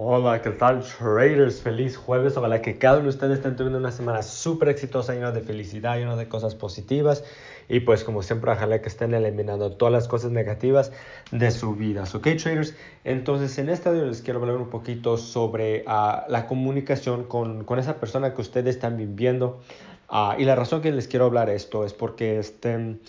Hola, ¿qué tal traders? Feliz jueves. Ojalá que cada uno de ustedes estén teniendo una semana súper exitosa, llena de felicidad, llena de cosas positivas. Y pues como siempre, ojalá que estén eliminando todas las cosas negativas de su vida. ¿Ok, traders? Entonces, en esta video les quiero hablar un poquito sobre uh, la comunicación con, con, esa persona que ustedes están viviendo. Uh, y la razón que les quiero hablar esto es porque este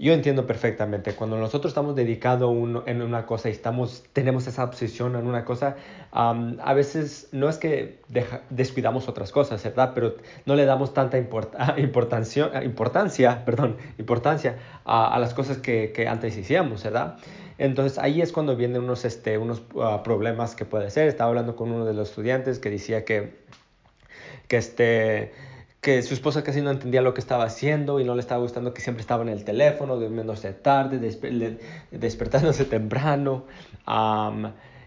yo entiendo perfectamente, cuando nosotros estamos dedicados en una cosa y estamos, tenemos esa obsesión en una cosa, um, a veces no es que deja, descuidamos otras cosas, ¿verdad? Pero no le damos tanta importancia, importancia, perdón, importancia a, a las cosas que, que, antes hacíamos, ¿verdad? Entonces ahí es cuando vienen unos, este, unos uh, problemas que puede ser. Estaba hablando con uno de los estudiantes que decía que, que este que su esposa casi no entendía lo que estaba haciendo y no le estaba gustando que siempre estaba en el teléfono, durmiéndose tarde, despertándose temprano.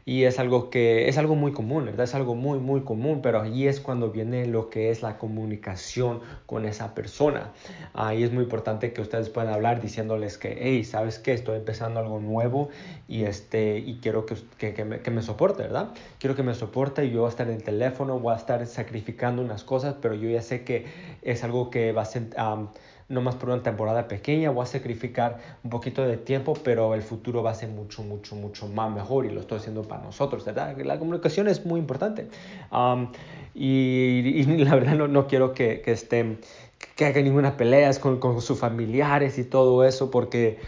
Y es algo que es algo muy común, ¿verdad? Es algo muy, muy común, pero ahí es cuando viene lo que es la comunicación con esa persona. Ahí es muy importante que ustedes puedan hablar diciéndoles que, hey, ¿sabes qué? Estoy empezando algo nuevo y, este, y quiero que, que, que, me, que me soporte, ¿verdad? Quiero que me soporte y yo voy a estar en el teléfono, voy a estar sacrificando unas cosas, pero yo ya sé que es algo que va a ser... no más por una temporada pequeña, voy a sacrificar un poquito de tiempo, pero el futuro va a ser mucho, mucho, mucho más mejor y lo estoy haciendo para nosotros, ¿verdad? La comunicación es muy importante. Y, y, la verdad no, no quiero que, que estén, que hagan ninguna peleas con, con sus familiares y todo eso, porque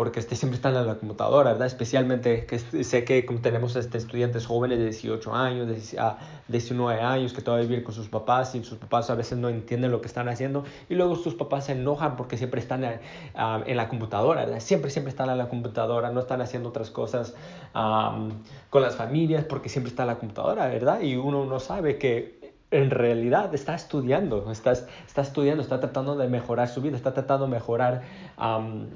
porque este, siempre están en la computadora, ¿verdad? Especialmente que sé que tenemos este, estudiantes jóvenes de 18 años, de 19 años que todavía viven con sus papás y sus papás a veces no entienden lo que están haciendo y luego sus papás se enojan porque siempre están uh, en la computadora, ¿verdad? Siempre, siempre están en la computadora, no están haciendo otras cosas con las familias porque siempre está en la computadora, ¿verdad? Y uno no sabe que en realidad está estudiando, está, está estudiando, está tratando de mejorar su vida, está tratando de mejorar... Um,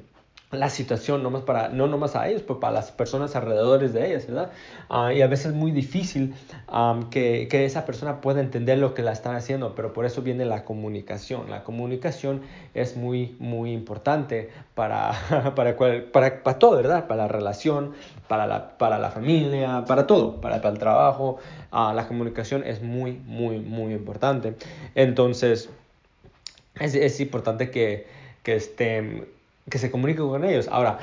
la situación, no, más para, no nomás a ellos, pero para las personas alrededor de ellas, ¿verdad? Uh, y a veces es muy difícil um, que, que, esa persona pueda entender lo que la están haciendo, pero por eso viene la comunicación. La comunicación es muy, muy importante para, para, para, para todo, ¿verdad? Para la relación, para la, para la familia, para todo, para, para el trabajo. Uh, la comunicación es muy, muy, muy importante. Entonces, es, es importante que, que estén que se comunique con ellos. Ahora,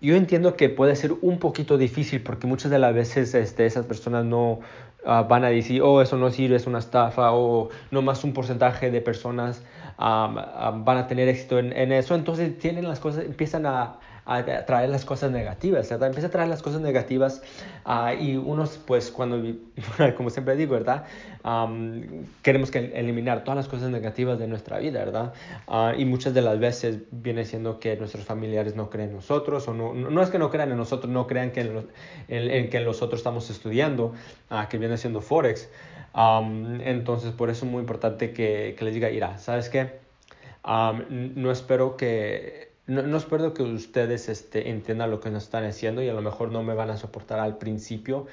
yo entiendo que puede ser un poquito difícil porque muchas de las veces este, esas personas no uh, van a decir, oh, eso no sirve, es una estafa, o no más un porcentaje de personas um, van a tener éxito en, en, eso. Entonces tienen las cosas, empiezan a, a traer las cosas negativas, ¿verdad? Empieza a traer las cosas negativas uh, y unos, pues, cuando, como siempre digo, ¿verdad? Um, queremos que eliminar todas las cosas negativas de nuestra vida, ¿verdad? Uh, y muchas de las veces viene siendo que nuestros familiares no creen en nosotros, o no, no es que no crean en nosotros, no crean que en, los, en, en que nosotros estamos estudiando, uh, que viene siendo Forex. Um, entonces, por eso es muy importante que, que les diga, mira, ¿sabes qué? Um, no espero que no, no, espero que ustedes este, entiendan lo que nos están haciendo y a lo mejor no me van a soportar al principio,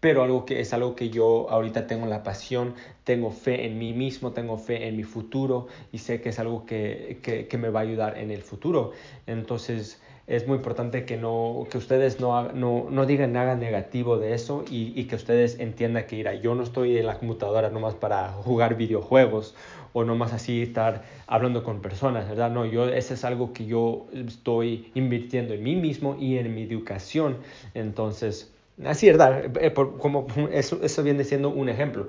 pero algo que es algo que yo ahorita tengo la pasión, tengo fe en mí mismo, tengo fe en mi futuro y sé que es algo que, que, que me va a ayudar en el futuro. Entonces es muy importante que, no, que ustedes no, no, no digan nada negativo de eso y, y que ustedes entiendan que mira, yo no estoy en la computadora nomás para jugar videojuegos o nomás así estar hablando con personas, ¿verdad? No, yo, ese es algo que yo estoy invirtiendo en mí mismo y en mi educación. Entonces, así, ¿verdad? Eh, como eso, eso viene siendo un ejemplo.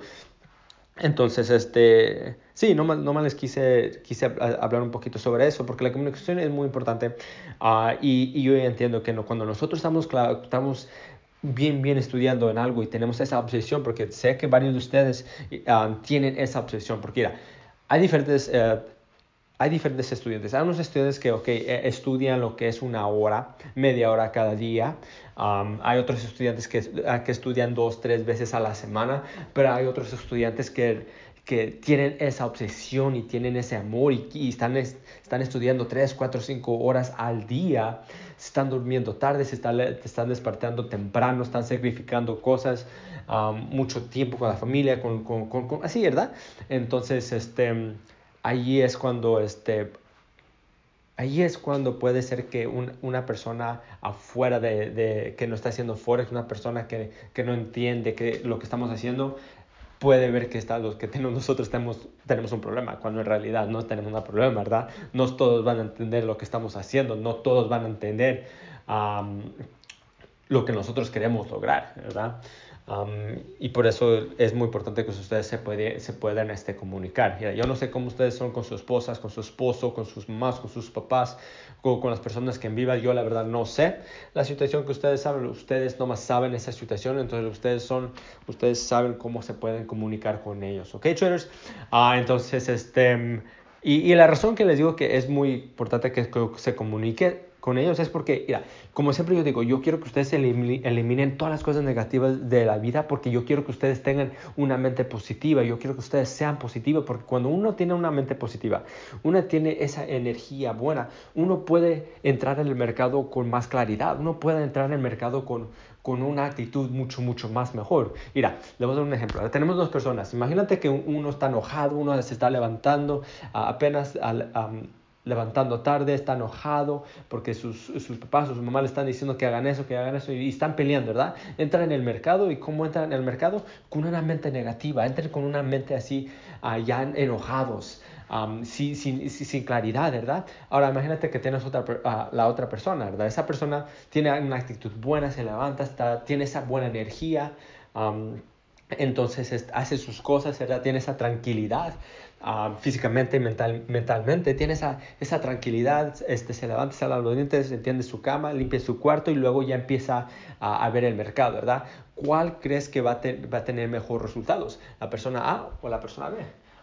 Entonces, este, sí, no más les quise, quise hablar un poquito sobre eso, porque la comunicación es muy importante uh, y, y, yo entiendo que no, cuando nosotros estamos, estamos bien, bien estudiando en algo y tenemos esa obsesión, porque sé que varios de ustedes uh, tienen esa obsesión, porque mira, hay diferentes, uh, hay diferentes estudiantes. Hay unos estudiantes que e, estudian lo que es una hora, media hora cada día. Hay otros estudiantes que, que estudian dos, tres veces a la semana, pero hay otros estudiantes que, que tienen esa obsesión y tienen ese amor y, están, están estudiando tres, cuatro, cinco horas al día, están durmiendo tarde, se están, están despertando temprano, están sacrificando cosas, mucho tiempo con la familia, con, así, ¿verdad? Entonces, este allí es cuando este, ahí es cuando puede ser que una persona afuera de, que no está haciendo forex, una persona que, que no entiende que lo que estamos haciendo, puede ver que está, que tenemos nosotros tenemos, tenemos un problema, cuando en realidad no tenemos un problema, ¿verdad? No todos van a entender lo que estamos haciendo, no todos van a entender lo que nosotros queremos lograr, ¿verdad? Y por eso es muy importante que ustedes se, puede, se puedan este, comunicar. yo no sé cómo ustedes son con sus esposas, con su esposo, con sus mamás, con sus papás, con, con, las personas que en viva. Yo la verdad no sé la situación que ustedes saben. Ustedes nomás saben esa situación. Entonces ustedes, son, ustedes saben cómo se pueden comunicar con ellos. ¿Ok, traders? Ah, entonces, este... Y, y, la razón que les digo que es muy importante que se comunique con ellos es porque, mira, como siempre yo digo, yo quiero que ustedes eliminen todas las cosas negativas de la vida porque yo quiero que ustedes tengan una mente positiva, yo quiero que ustedes sean positivos porque cuando uno tiene una mente positiva, uno tiene esa energía buena, uno puede entrar en el mercado con más claridad, uno puede entrar en el mercado con, con una actitud mucho, mucho más mejor. Mira, le voy a dar un ejemplo. Tenemos dos personas. Imagínate que uno está enojado, uno se está levantando, apenas al, levantando tarde, está enojado porque sus, sus papás, sus mamás le están diciendo que hagan eso, que hagan eso y, están peleando, ¿verdad? Entran en el mercado y ¿cómo entran en el mercado? Con una mente negativa, entran con una mente así, uh, ya enojados, sin, sin, sin, claridad, ¿verdad? Ahora imagínate que tienes otra, uh, la otra persona, ¿verdad? Esa persona tiene una actitud buena, se levanta, está, tiene esa buena energía. Entonces hace sus cosas, ¿verdad? Tiene esa tranquilidad, Ah, físicamente y mental, mentalmente, tiene esa, esa tranquilidad, este, se levanta, sale a los dientes, entiende su cama, limpia su cuarto y luego ya empieza a, ver el mercado, ¿verdad? ¿Cuál crees que va a, tener mejores resultados? ¿La persona A o la persona B?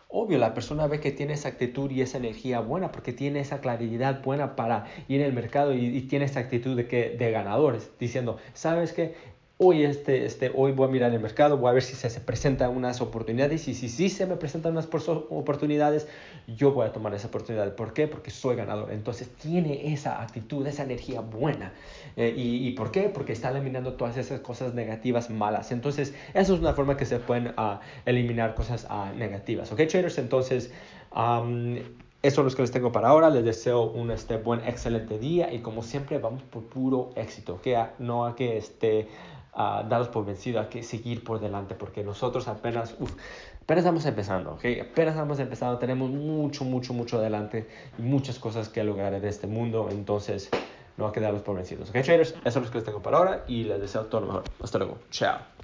Obvio, la persona ve que tiene esa actitud y esa energía buena porque tiene esa claridad buena para ir el mercado y, y tiene esa actitud de, que, de ganadores, diciendo, ¿sabes qué? Hoy, este, este, hoy voy a mirar el mercado, voy a ver si se, se presentan unas oportunidades y si sí se me presentan unas oportunidades, yo voy a tomar esa oportunidad. ¿Por qué? Porque soy ganador. Entonces tiene esa actitud, esa energía buena. Eh, y, y, por qué? Porque está eliminando todas esas cosas negativas malas. Entonces, eso es una forma que se pueden uh, eliminar cosas uh, negativas. ¿Ok, traders? Entonces, um, eso es lo que les tengo para ahora. Les deseo un este, buen, excelente día y como siempre vamos por puro éxito. Que no a que este, a darlos por vencido, hay que seguir por delante, porque nosotros apenas, uf, apenas estamos empezando, ¿ok? Apenas estamos empezando, tenemos mucho, mucho, mucho adelante y muchas cosas que lograr en este mundo, entonces no hay que darlos por vencidos, ¿ok, traders? Eso es lo que les tengo para ahora y les deseo todo lo mejor. Hasta luego. Chao.